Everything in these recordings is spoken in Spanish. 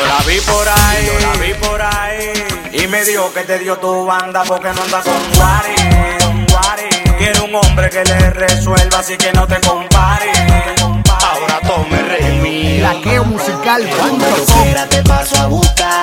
Yo la vi por ahí, yo la vi por ahí. Y me dijo que te dio tu banda porque no anda con Guari. Quiero un hombre que le resuelva, así que no te compare. Ahora tome remil. Laqueo musical, cuando quiera te paso a buscar.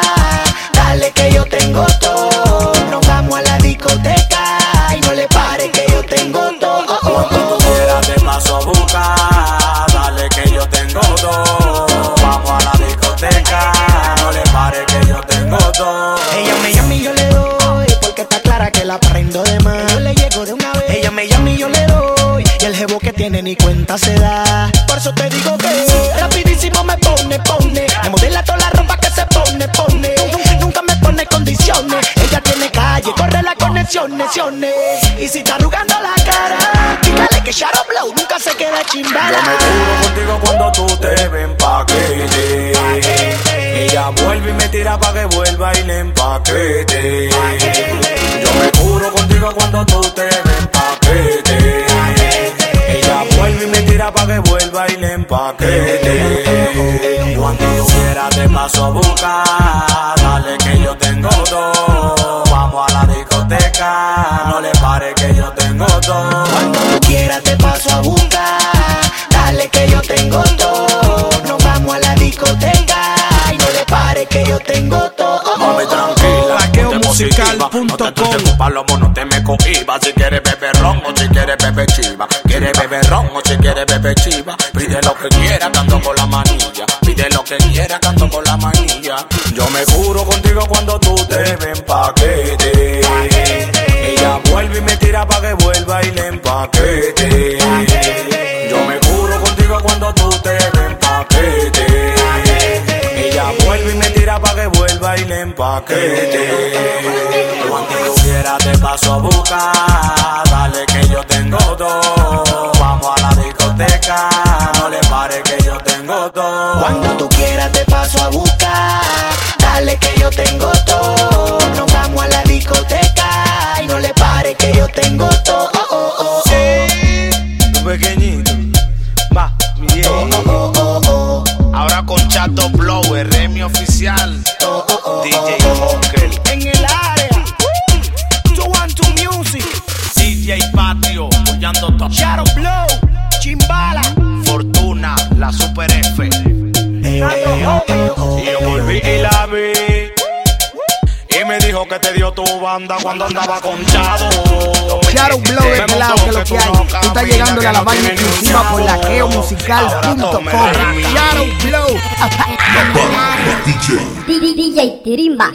Tiene ni cuenta se da. Por eso te digo que rapidísimo me pone, pone. Me modela toda la ropa que se pone, pone. Nunca, nunca me pone condiciones. Ella tiene calle, corre la conexión, lesiones. Y si está arrugando la cara, dígale que Shadow Blow nunca se queda Yo chimbala. me juro contigo cuando tú te ven paquete. Ella vuelve y me tira pa' que vuelva y le empaquete. Tira pa' que vuelva y le empaquete. Cuando quieras te paso a buscar. Dale que yo tengo todo. Vamos a la discoteca. No le pare que yo tengo todo. Cuando tú quieras te paso a buscar. Dale que yo tengo todo. Nos vamos a la discoteca y no le pare que yo tengo todo. Laqueomusical.com. No te truces, palomo, no te me cohibas. Si quieres beber ron o si quieres beber chiva. Quieres beber ron o si quieres beber chiva. Pide lo que quiera, canto con la manilla. Pide lo que quiera, canto con la manilla. Yo me juro contigo cuando tú te ven le empaquete. Cuando tú quieras te paso a buscar. Dale que yo tengo todo. Vamos a la discoteca. No le pare que yo tengo todo. Cuando tú quieras te paso a buscar. Dale que yo tengo todo. Nos vamos a la discoteca y no le pare que yo tengo todo. Tu pequeñito. Va, mi Oh, oh, oh, oh, Ahora con Chato Blower, Remy Oficial, oh, oh, oh, DJ En el área. Two one two music. DJ Patio, apoyando top. Shadow Blow. Chimbala. Fortuna, la Super F. Eh, eh, oh, eh, oh. Y yo volví y la vi. Dijo que te dio tu banda cuando andaba con Chado. Shadow Blow de este lado, que es lo que hay. Tú estás llegando a la vaina exclusiva por laqueomusical.com. Shadow Blow. DJ Tirimba.